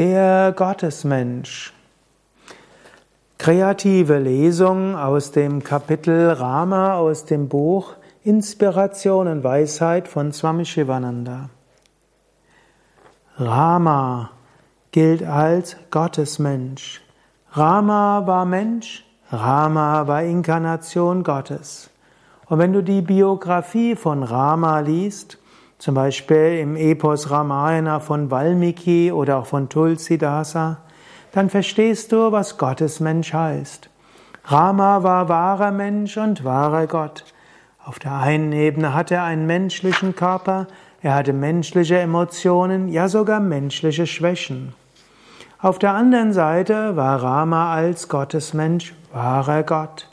Der Gottesmensch. Kreative Lesung aus dem Kapitel Rama aus dem Buch Inspiration und Weisheit von Swami Shivananda. Rama gilt als Gottesmensch. Rama war Mensch, Rama war Inkarnation Gottes. Und wenn du die Biografie von Rama liest, zum Beispiel im Epos Ramayana von Valmiki oder auch von Tulsidasa, dann verstehst du, was Gottes Mensch heißt. Rama war wahrer Mensch und wahrer Gott. Auf der einen Ebene hatte er einen menschlichen Körper, er hatte menschliche Emotionen, ja sogar menschliche Schwächen. Auf der anderen Seite war Rama als Gottesmensch wahrer Gott.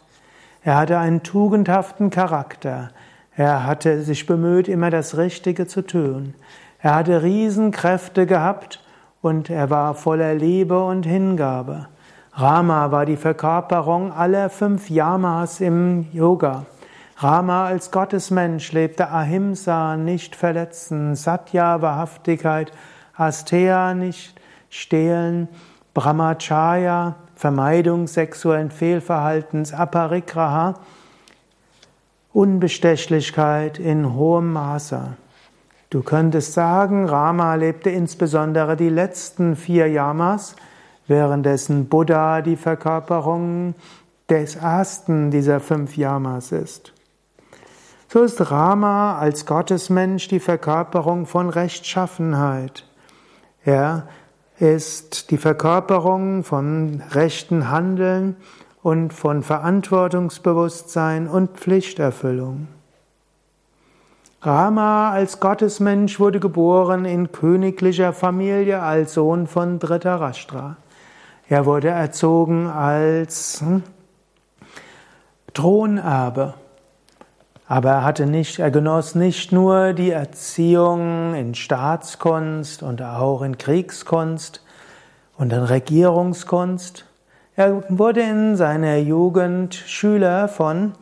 Er hatte einen tugendhaften Charakter. Er hatte sich bemüht, immer das Richtige zu tun. Er hatte Riesenkräfte gehabt und er war voller Liebe und Hingabe. Rama war die Verkörperung aller fünf Yamas im Yoga. Rama als Gottesmensch lebte Ahimsa, nicht verletzen, Satya, Wahrhaftigkeit, Asteya, nicht stehlen, Brahmacharya, Vermeidung sexuellen Fehlverhaltens, Aparigraha, Unbestechlichkeit in hohem Maße. Du könntest sagen, Rama lebte insbesondere die letzten vier Yamas, währenddessen Buddha die Verkörperung des ersten dieser fünf Yamas ist. So ist Rama als Gottesmensch die Verkörperung von Rechtschaffenheit. Er ist die Verkörperung von rechten Handeln und von Verantwortungsbewusstsein und Pflichterfüllung. Rama als Gottesmensch wurde geboren in königlicher Familie als Sohn von Dhritarashtra. Er wurde erzogen als hm, Thronerbe. Aber er hatte nicht, er genoss nicht nur die Erziehung in Staatskunst und auch in Kriegskunst und in Regierungskunst, er wurde in seiner Jugend Schüler von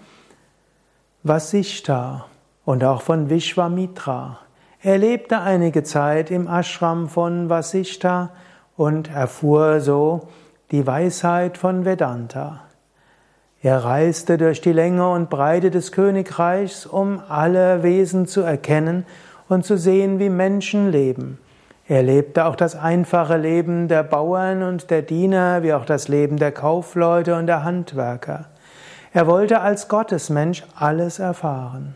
Vasishta und auch von Vishwamitra. Er lebte einige Zeit im Ashram von Vasishta und erfuhr so die Weisheit von Vedanta. Er reiste durch die Länge und Breite des Königreichs, um alle Wesen zu erkennen und zu sehen, wie Menschen leben. Er lebte auch das einfache Leben der Bauern und der Diener, wie auch das Leben der Kaufleute und der Handwerker. Er wollte als Gottesmensch alles erfahren.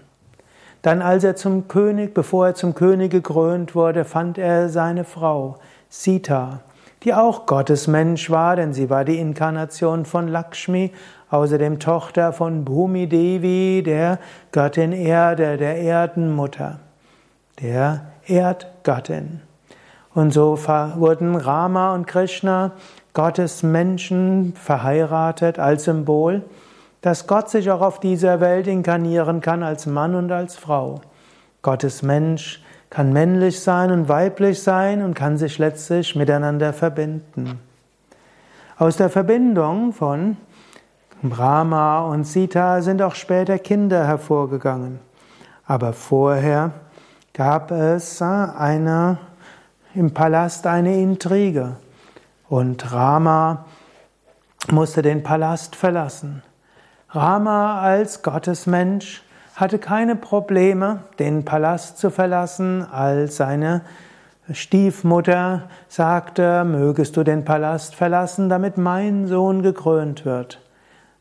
Dann, als er zum König, bevor er zum König gekrönt wurde, fand er seine Frau, Sita, die auch Gottesmensch war, denn sie war die Inkarnation von Lakshmi, außerdem Tochter von Bhumi Devi, der Göttin Erde, der Erdenmutter, der Erdgöttin. Und so wurden Rama und Krishna Gottes Menschen verheiratet als Symbol, dass Gott sich auch auf dieser Welt inkarnieren kann als Mann und als Frau. Gottes Mensch kann männlich sein und weiblich sein und kann sich letztlich miteinander verbinden. Aus der Verbindung von Brahma und Sita sind auch später Kinder hervorgegangen. Aber vorher gab es eine im Palast eine Intrige und Rama musste den Palast verlassen. Rama als Gottesmensch hatte keine Probleme, den Palast zu verlassen, als seine Stiefmutter sagte, mögest du den Palast verlassen, damit mein Sohn gekrönt wird.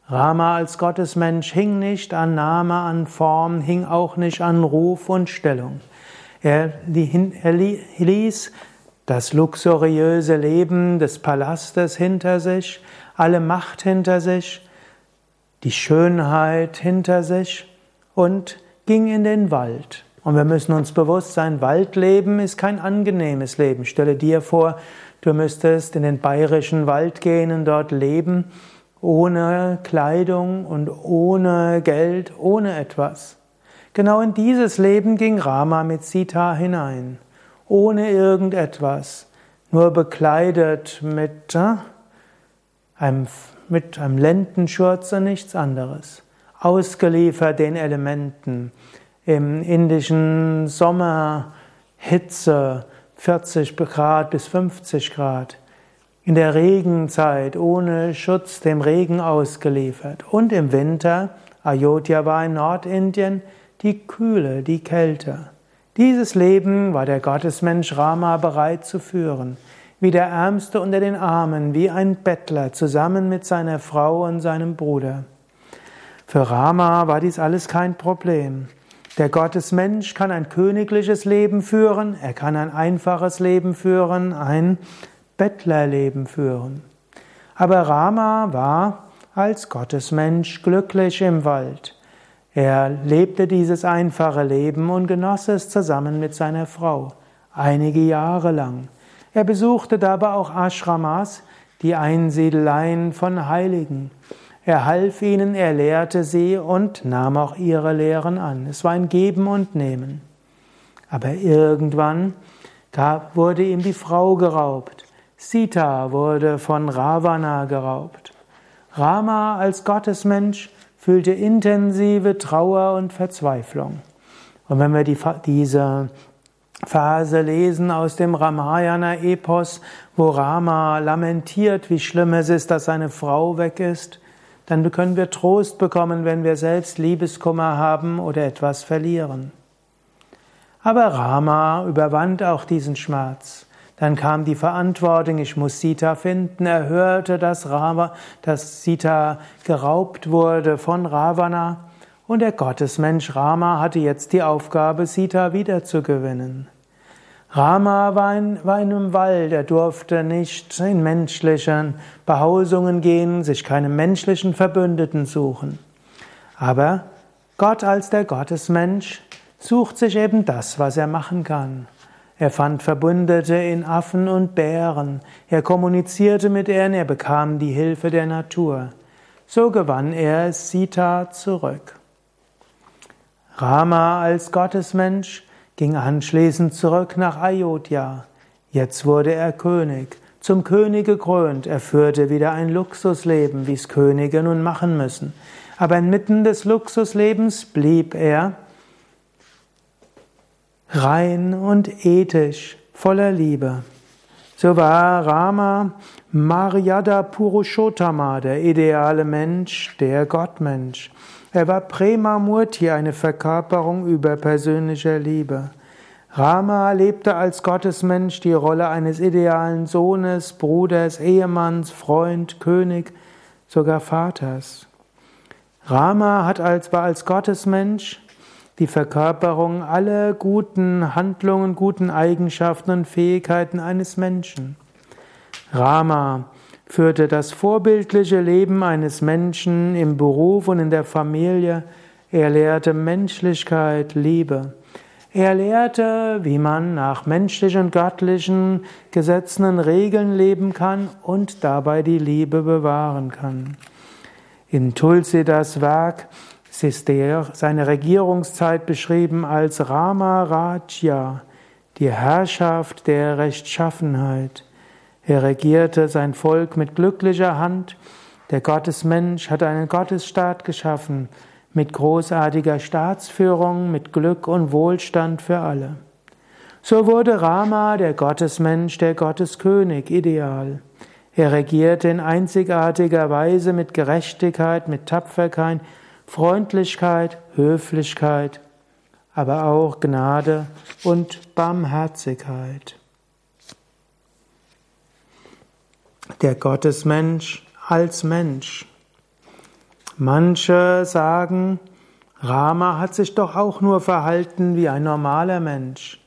Rama als Gottesmensch hing nicht an Name, an Form, hing auch nicht an Ruf und Stellung. Er, ließ das luxuriöse Leben des Palastes hinter sich, alle Macht hinter sich, die Schönheit hinter sich und ging in den Wald. Und wir müssen uns bewusst sein, Waldleben ist kein angenehmes Leben. Stelle dir vor, du müsstest in den bayerischen Wald gehen und dort leben, ohne Kleidung und ohne Geld, ohne etwas. Genau in dieses Leben ging Rama mit Sita hinein, ohne irgendetwas, nur bekleidet mit, äh, einem, mit einem Lendenschurz und nichts anderes, ausgeliefert den Elementen, im indischen Sommer Hitze, 40 Grad bis 50 Grad. In der Regenzeit ohne Schutz dem Regen ausgeliefert. Und im Winter, Ayodhya war in Nordindien, die Kühle, die Kälte. Dieses Leben war der Gottesmensch Rama bereit zu führen, wie der Ärmste unter den Armen, wie ein Bettler, zusammen mit seiner Frau und seinem Bruder. Für Rama war dies alles kein Problem. Der Gottesmensch kann ein königliches Leben führen, er kann ein einfaches Leben führen, ein Bettlerleben führen. Aber Rama war als Gottesmensch glücklich im Wald. Er lebte dieses einfache Leben und genoss es zusammen mit seiner Frau, einige Jahre lang. Er besuchte dabei auch Ashramas, die Einsiedeleien von Heiligen. Er half ihnen, er lehrte sie und nahm auch ihre Lehren an. Es war ein Geben und Nehmen. Aber irgendwann gab, wurde ihm die Frau geraubt. Sita wurde von Ravana geraubt. Rama als Gottesmensch fühlte intensive Trauer und Verzweiflung. Und wenn wir die, diese Phase lesen aus dem Ramayana-Epos, wo Rama lamentiert, wie schlimm es ist, dass seine Frau weg ist, dann können wir Trost bekommen, wenn wir selbst Liebeskummer haben oder etwas verlieren. Aber Rama überwand auch diesen Schmerz. Dann kam die Verantwortung, ich muss Sita finden. Er hörte, dass, Rava, dass Sita geraubt wurde von Ravana und der Gottesmensch Rama hatte jetzt die Aufgabe, Sita wiederzugewinnen. Rama war in, war in einem Wald, er durfte nicht in menschlichen Behausungen gehen, sich keine menschlichen Verbündeten suchen. Aber Gott als der Gottesmensch sucht sich eben das, was er machen kann. Er fand Verbündete in Affen und Bären. Er kommunizierte mit ihnen, er bekam die Hilfe der Natur. So gewann er Sita zurück. Rama als Gottesmensch ging anschließend zurück nach Ayodhya. Jetzt wurde er König, zum König gekrönt. Er führte wieder ein Luxusleben, wie es Könige nun machen müssen. Aber inmitten des Luxuslebens blieb er rein und ethisch, voller Liebe. So war Rama Maryada Purushottama, der ideale Mensch, der Gottmensch. Er war Prema Murti, eine Verkörperung überpersönlicher Liebe. Rama lebte als Gottesmensch die Rolle eines idealen Sohnes, Bruders, Ehemanns, Freund, König, sogar Vaters. Rama hat als, war als Gottesmensch die Verkörperung aller guten Handlungen, guten Eigenschaften und Fähigkeiten eines Menschen. Rama führte das vorbildliche Leben eines Menschen im Beruf und in der Familie. Er lehrte Menschlichkeit, Liebe. Er lehrte, wie man nach menschlichen und göttlichen Gesetzen und Regeln leben kann und dabei die Liebe bewahren kann. In Tulsidas Werk ist der, seine Regierungszeit beschrieben als Rama Rajya, die Herrschaft der Rechtschaffenheit. Er regierte sein Volk mit glücklicher Hand. Der Gottesmensch hat einen Gottesstaat geschaffen, mit großartiger Staatsführung, mit Glück und Wohlstand für alle. So wurde Rama, der Gottesmensch, der Gotteskönig, ideal. Er regierte in einzigartiger Weise mit Gerechtigkeit, mit Tapferkeit, Freundlichkeit, Höflichkeit, aber auch Gnade und Barmherzigkeit. Der Gottesmensch als Mensch. Manche sagen, Rama hat sich doch auch nur verhalten wie ein normaler Mensch.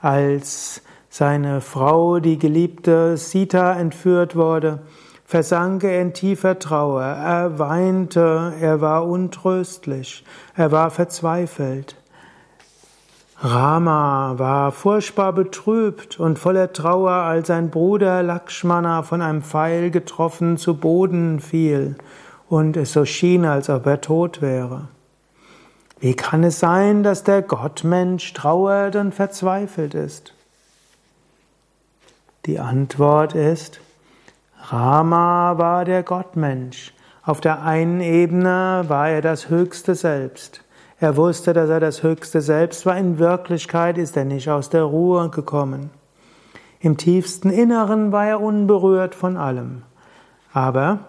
Als seine Frau, die geliebte Sita, entführt wurde, versank er in tiefer Trauer, er weinte, er war untröstlich, er war verzweifelt. Rama war furchtbar betrübt und voller Trauer, als sein Bruder Lakshmana von einem Pfeil getroffen zu Boden fiel und es so schien, als ob er tot wäre. Wie kann es sein, dass der Gottmensch trauert und verzweifelt ist? Die Antwort ist, Rama war der Gottmensch. Auf der einen Ebene war er das höchste Selbst. Er wusste, dass er das höchste Selbst war. In Wirklichkeit ist er nicht aus der Ruhe gekommen. Im tiefsten Inneren war er unberührt von allem. Aber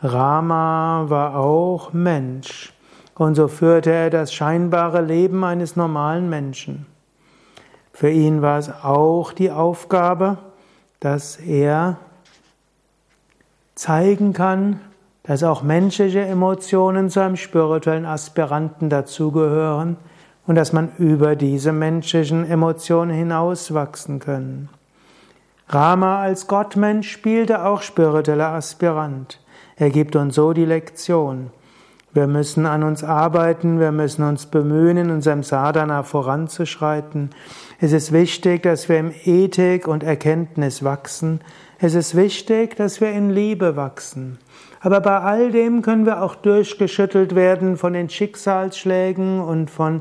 Rama war auch Mensch. Und so führte er das scheinbare Leben eines normalen Menschen. Für ihn war es auch die Aufgabe, dass er zeigen kann, dass auch menschliche Emotionen zu einem spirituellen Aspiranten dazugehören und dass man über diese menschlichen Emotionen hinauswachsen können. Rama als Gottmensch spielte auch spiritueller Aspirant. Er gibt uns so die Lektion. Wir müssen an uns arbeiten, wir müssen uns bemühen, in unserem Sadhana voranzuschreiten. Es ist wichtig, dass wir im Ethik und Erkenntnis wachsen. Es ist wichtig, dass wir in Liebe wachsen. Aber bei all dem können wir auch durchgeschüttelt werden von den Schicksalsschlägen und von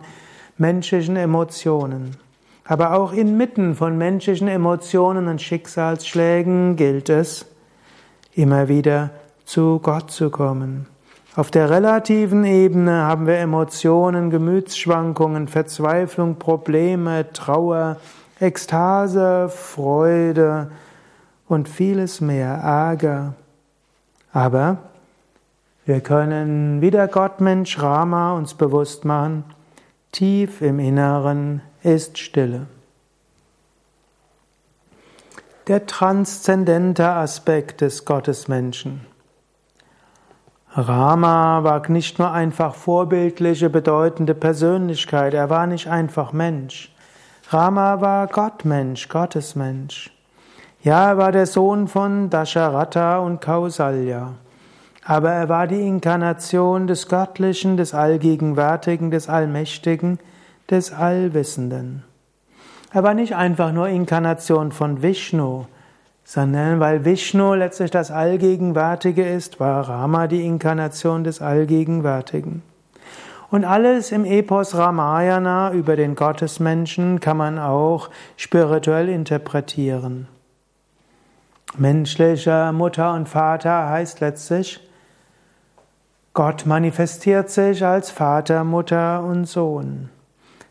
menschlichen Emotionen. Aber auch inmitten von menschlichen Emotionen und Schicksalsschlägen gilt es, immer wieder zu Gott zu kommen. Auf der relativen Ebene haben wir Emotionen, Gemütsschwankungen, Verzweiflung, Probleme, Trauer, Ekstase, Freude und vieles mehr, Ärger. Aber wir können wie der Gottmensch Rama uns bewusst machen, tief im Inneren ist Stille. Der transzendente Aspekt des Gottesmenschen. Rama war nicht nur einfach vorbildliche, bedeutende Persönlichkeit, er war nicht einfach Mensch. Rama war Gottmensch, Gottesmensch. Ja, er war der Sohn von Dasharatha und Kausalya. Aber er war die Inkarnation des Göttlichen, des Allgegenwärtigen, des Allmächtigen, des Allwissenden. Er war nicht einfach nur Inkarnation von Vishnu, sondern weil Vishnu letztlich das Allgegenwärtige ist, war Rama die Inkarnation des Allgegenwärtigen. Und alles im Epos Ramayana über den Gottesmenschen kann man auch spirituell interpretieren. Menschlicher Mutter und Vater heißt letztlich, Gott manifestiert sich als Vater, Mutter und Sohn.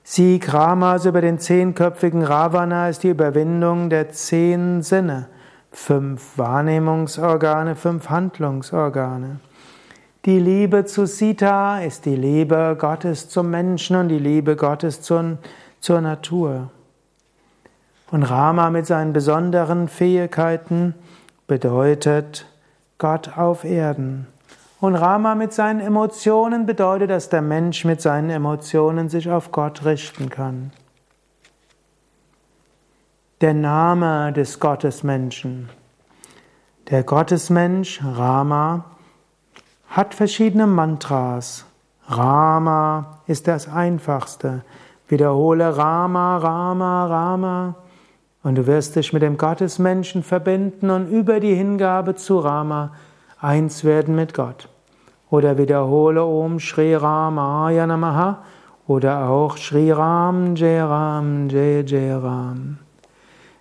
Sieg Ramas über den zehnköpfigen Ravana ist die Überwindung der zehn Sinne fünf Wahrnehmungsorgane, fünf Handlungsorgane. Die Liebe zu Sita ist die Liebe Gottes zum Menschen und die Liebe Gottes zur, zur Natur. Und Rama mit seinen besonderen Fähigkeiten bedeutet Gott auf Erden. Und Rama mit seinen Emotionen bedeutet, dass der Mensch mit seinen Emotionen sich auf Gott richten kann der Name des Gottesmenschen. Der Gottesmensch Rama hat verschiedene Mantras. Rama ist das einfachste. Wiederhole Rama, Rama, Rama. Und du wirst dich mit dem Gottesmenschen verbinden und über die Hingabe zu Rama eins werden mit Gott. Oder wiederhole Om Shri Ramaya Namaha oder auch Shri Ram Jai Ram Jai Jai Ram.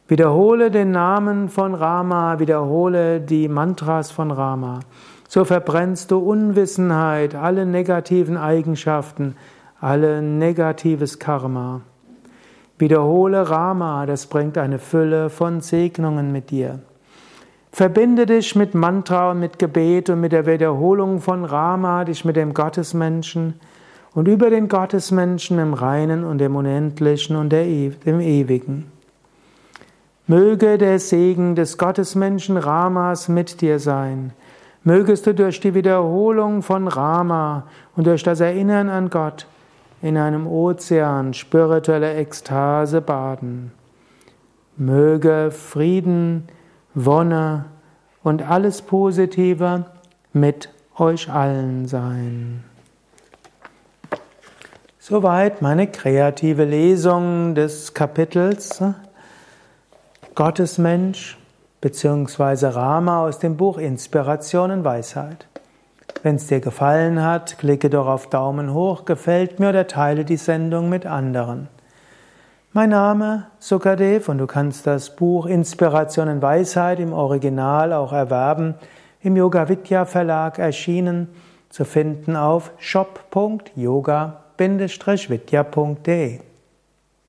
Wiederhole den Namen von Rama, wiederhole die Mantras von Rama. So verbrennst du Unwissenheit, alle negativen Eigenschaften, alle negatives Karma. Wiederhole Rama, das bringt eine Fülle von Segnungen mit dir. Verbinde dich mit Mantra und mit Gebet und mit der Wiederholung von Rama, dich mit dem Gottesmenschen und über den Gottesmenschen im Reinen und im Unendlichen und dem Ewigen. Möge der Segen des Gottesmenschen Ramas mit dir sein. Mögest du durch die Wiederholung von Rama und durch das Erinnern an Gott in einem Ozean spiritueller Ekstase baden. Möge Frieden, Wonne und alles Positive mit euch allen sein. Soweit meine kreative Lesung des Kapitels Gottesmensch bzw. Rama aus dem Buch Inspiration und Weisheit. Wenn es dir gefallen hat, klicke doch auf Daumen hoch, gefällt mir oder teile die Sendung mit anderen. Mein Name Sukadev und du kannst das Buch Inspiration und Weisheit im Original auch erwerben, im Yoga Vidya Verlag erschienen, zu finden auf shop.yoga-vidya.de.